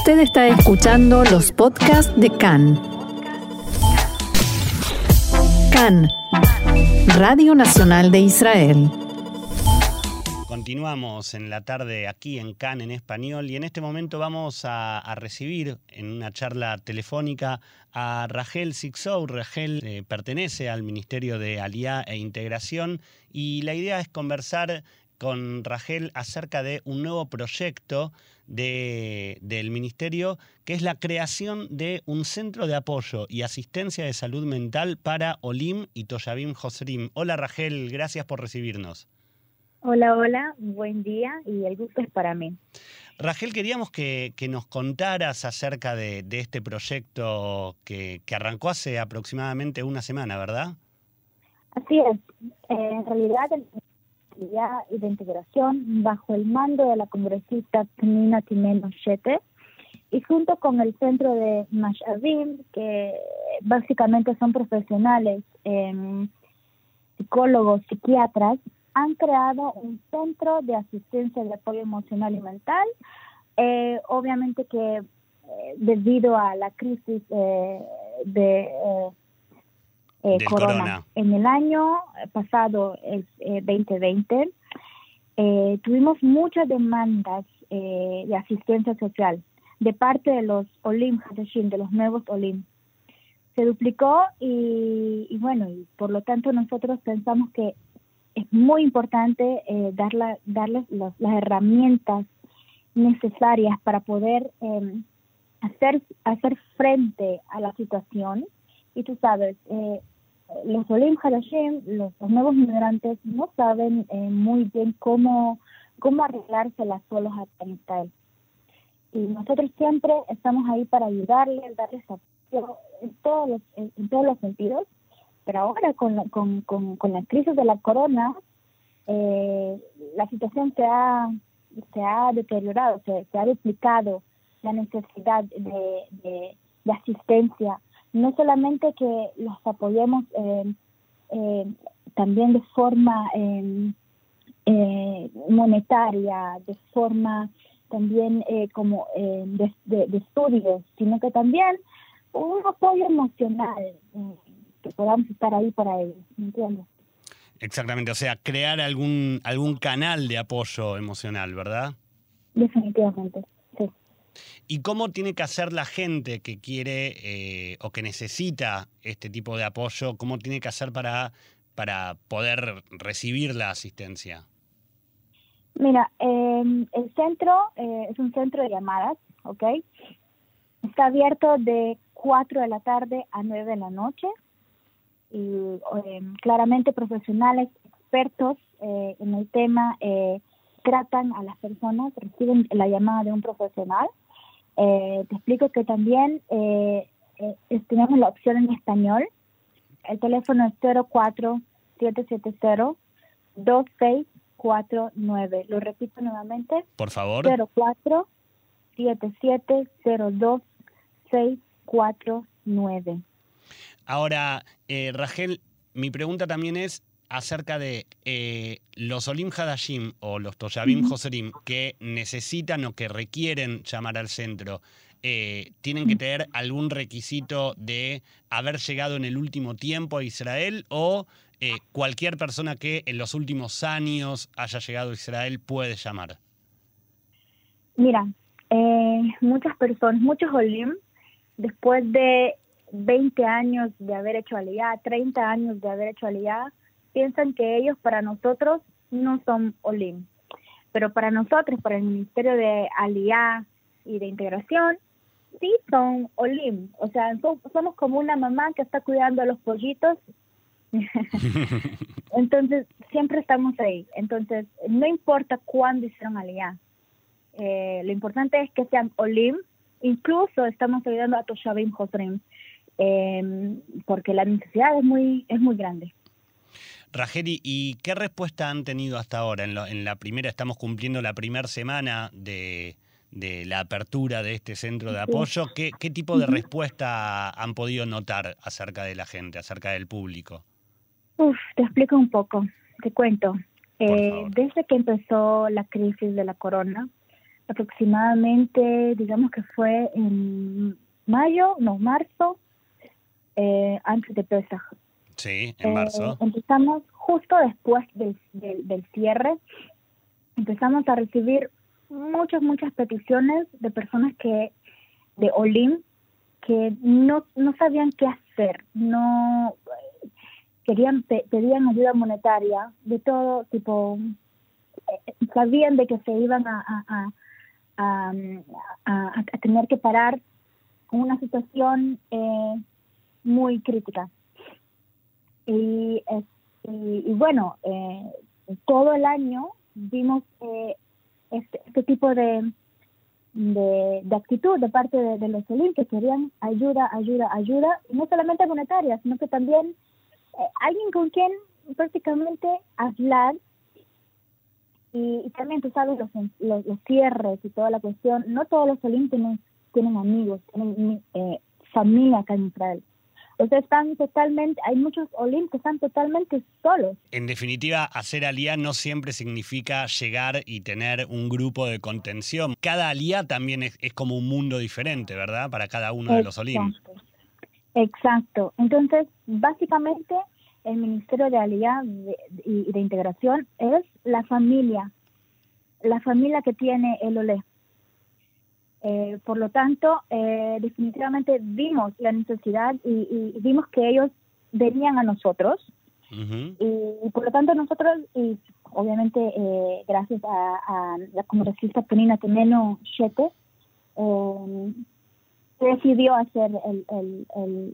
Usted está escuchando los podcasts de CAN. CAN, Radio Nacional de Israel. Continuamos en la tarde aquí en CAN en español y en este momento vamos a, recibir en una charla telefónica a Rachel Sixou. Rachel eh, pertenece al Ministerio de Aliá e Integración y la idea es conversar con Rachel acerca de un nuevo proyecto del Ministerio, que es la creación de un centro de apoyo y asistencia de salud mental para Olim y Toyabim Josrim. Hola Rachel, gracias por recibirnos. Hola, hola, buen día y el gusto es para mí. Rachel, queríamos que, nos contaras acerca de, este proyecto que, que, arrancó hace aproximadamente una semana, ¿verdad? Así es. en realidad, el y de Integración bajo el mando de la congresista Pnina Timeno y junto con el centro de Mashavim, que básicamente son profesionales, eh, psicólogos, psiquiatras, han creado un centro de asistencia de apoyo emocional y mental. Eh, obviamente que eh, debido a la crisis eh, de eh, corona. En el año pasado, el 2020, eh, tuvimos muchas demandas eh, de asistencia social de parte de los Olim Hadashim, de los nuevos Olim. Se duplicó y, bueno, y por lo tanto nosotros pensamos que es muy importante dar darles las herramientas necesarias para poder em, hacer, hacer frente a la situación. Y tú sabes, eh, los Olim Harashim, los, nuevos migrantes, no saben eh, muy bien cómo, cómo arreglárselas solos a Israel. Y nosotros siempre estamos ahí para ayudarles, darles apoyo en todos los, en, todos los sentidos. Pero ahora con la, con, con, con la crisis de la corona, eh, la situación se ha, se ha deteriorado, se, se ha duplicado la necesidad de, de, de asistencia no solamente que los apoyemos eh, eh, también de forma eh, monetaria, de forma también como de, estudios, sino que también un apoyo emocional, que podamos estar ahí para ellos, ¿me entiendes? Exactamente, o sea, crear algún, algún canal de apoyo emocional, ¿verdad? Definitivamente. ¿Y cómo tiene que hacer la gente que quiere eh, o que necesita este tipo de apoyo? ¿Cómo tiene que hacer para, para poder recibir la asistencia? Mira, em, el centro eh, es un centro de llamadas, ¿ok? Está abierto de 4 de la tarde a 9 de la noche y em, claramente profesionales expertos eh, en el tema tratan a las personas, reciben la llamada de un profesional eh, te explico que también eh, eh, tenemos la opción en español. El teléfono es 04770 2649. Lo repito nuevamente. Por favor. 04 2649. Ahora, eh, Rachel, mi pregunta también es, acerca de eh, los Olim Hadashim o los Toyabim Joserim que necesitan o que requieren llamar al centro, eh, ¿tienen que tener algún requisito de haber llegado en el último tiempo a Israel o eh, cualquier persona que en los últimos años haya llegado a Israel puede llamar? Mira, muchas personas, muchos Olim, después de 20 años de haber hecho aliyah, 30 años de haber hecho aliyah, piensan que ellos para nosotros no son OLIM. Pero para nosotros, para el Ministerio de Aliá y de Integración, sí son OLIM. O sea, somos como una mamá que está cuidando a los pollitos. Entonces, siempre estamos ahí. Entonces, no importa cuándo hicieron Aliá. Eh, lo importante es que sean OLIM. Incluso estamos ayudando a Toshavim Josrim, eh, porque la necesidad es muy, es muy grande. Rajeri, ¿y qué respuesta han tenido hasta ahora? En, la primera, estamos cumpliendo la primera semana de, la apertura de este centro de apoyo. ¿Qué, tipo de respuesta han podido notar acerca de la gente, acerca del público? Uf, te explico un poco, te cuento. Eh, desde que empezó la crisis de la corona, aproximadamente, digamos que fue en mayo, no, marzo, eh, antes de Pesach. Sí, en marzo. Eh, empezamos justo después del, del, cierre, empezamos a recibir muchas, muchas peticiones de personas que, de Olim, que no, no sabían qué hacer, no querían pedían ayuda monetaria de todo tipo. Eh, sabían de que se iban a, a, a, a tener que parar una situación eh, muy crítica y, y, bueno eh, todo el año vimos este, este tipo de de, actitud de parte de, los Olim que querían ayuda, ayuda, ayuda, y no solamente monetaria, sino que también eh, alguien con quien prácticamente hablar y, también tú sabes los, los, cierres y toda la cuestión, no todos los Olim tienen, tienen amigos, tienen eh, familia acá en Israel. O sea, están totalmente, hay muchos Olim que están totalmente solos. En definitiva, hacer alía no siempre significa llegar y tener un grupo de contención. Cada alía también es, como un mundo diferente, ¿verdad? Para cada uno de los Olim. Exacto. Entonces, básicamente, el Ministerio de Alía y de, Integración es la familia, la familia que tiene el OLE. Eh, por lo tanto, eh, definitivamente vimos la necesidad y, vimos que ellos venían a nosotros. y, por lo tanto nosotros, y obviamente eh, gracias a, la congresista Penina Temeno Chete, decidió hacer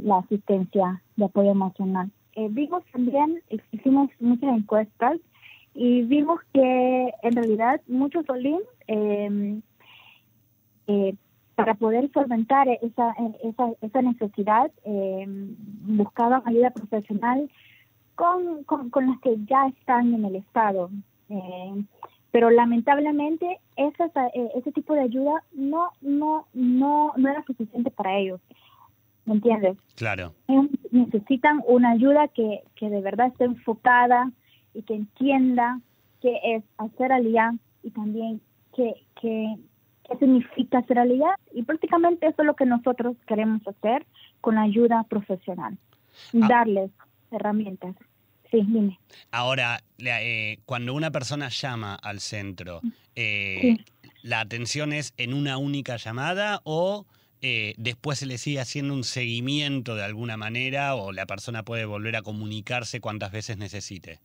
la asistencia de apoyo emocional. vimos también, hicimos muchas encuestas y vimos que en realidad muchos Olim eh, para poder solventar esa, esa, esa necesidad, eh, buscaban ayuda profesional con, con, las que ya están en el Estado. Eh, pero lamentablemente ese, eh, ese tipo de ayuda no, no, no, no era suficiente para ellos. ¿Me entiendes? Claro. necesitan una ayuda que, que de verdad esté enfocada y que entienda qué es hacer alianza y también que, que, qué significa ser aliado y prácticamente eso es lo que nosotros queremos hacer con ayuda profesional, ah. darles herramientas. Sí, dime. Ahora, eh, cuando una persona llama al centro, eh, ¿la atención es en una única llamada o eh, después se le sigue haciendo un seguimiento de alguna manera o la persona puede volver a comunicarse cuantas veces necesite?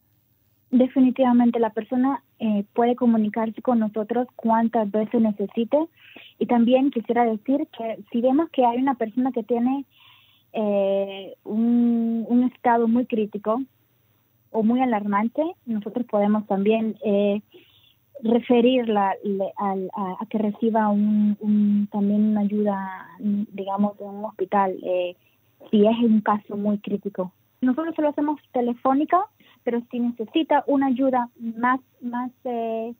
Definitivamente la persona eh, puede comunicarse con nosotros cuantas veces necesite y también quisiera decir que si vemos que hay una persona que tiene eh, un, estado muy crítico o muy alarmante, nosotros podemos también eh, referirla a, que reciba un, también una ayuda, digamos, de un hospital, si es un caso muy crítico. Nosotros lo hacemos telefónica pero si necesita una ayuda más, más, eh,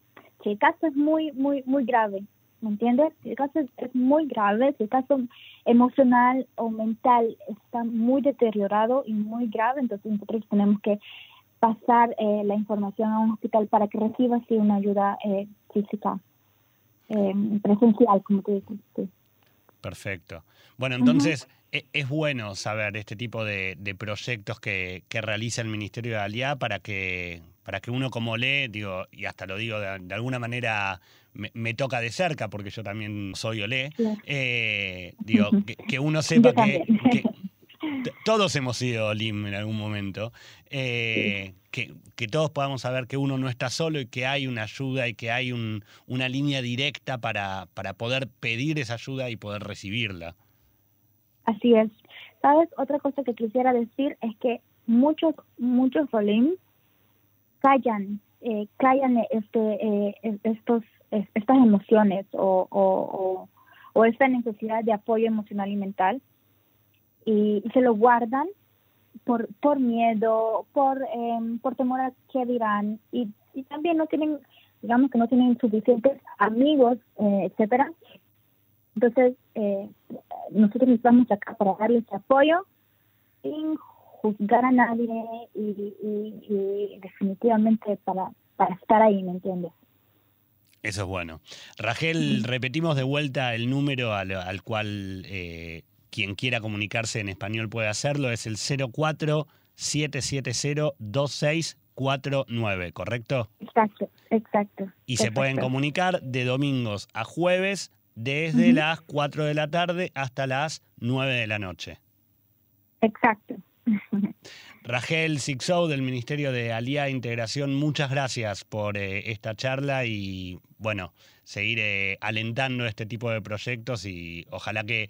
si el caso es muy, muy, muy grave, ¿me entiendes? Si el caso es, muy grave, si el caso emocional o mental está muy deteriorado y muy grave, entonces nosotros tenemos que pasar eh, la información a un hospital para que reciba así una ayuda eh, física, eh, presencial, como tú dices. Perfecto. Bueno, entonces e, es bueno saber este tipo de, proyectos que, realiza el Ministerio de Aliá para que, para que uno como lee, digo, y hasta lo digo de, alguna manera me, toca de cerca porque yo también soy olé, eh, digo, que, uno sepa que, todos hemos sido Olim en algún momento, eh, que, todos podamos saber que uno no está solo y que hay una ayuda y que hay una línea directa para, para poder pedir esa ayuda y poder recibirla. Así es. ¿Sabes? Otra cosa que quisiera decir es que muchos, muchos Olim callan, eh, callan este, eh, estos, estas emociones o, o, o esta necesidad de apoyo emocional y mental y se lo guardan por, por miedo, por, eh, por temor a qué dirán y, y, también no tienen, digamos que no tienen suficientes amigos, eh, etcétera. Entonces, eh, nosotros estamos acá para darles apoyo sin juzgar a nadie y, y, definitivamente para, para estar ahí, ¿me entiendes? Eso es bueno. Rachel, repetimos de vuelta el número al, cual eh, quien quiera comunicarse en español puede hacerlo. Es el 047702649, ¿correcto? Exacto, exacto. Y se pueden comunicar de domingos a jueves desde las 4 de la tarde hasta las 9 de la noche. Exacto. Rachel Sixou del Ministerio de Alía e Integración, muchas gracias por eh, esta charla y bueno, seguir eh, alentando este tipo de proyectos y ojalá que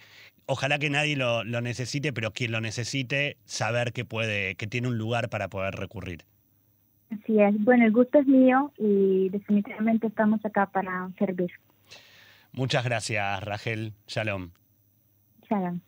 ojalá que nadie lo, lo, necesite, pero quien lo necesite, saber que puede, que tiene un lugar para poder recurrir. Así es. Bueno, el gusto es mío y definitivamente estamos acá para servir. Muchas gracias, Rachel. Shalom. Shalom.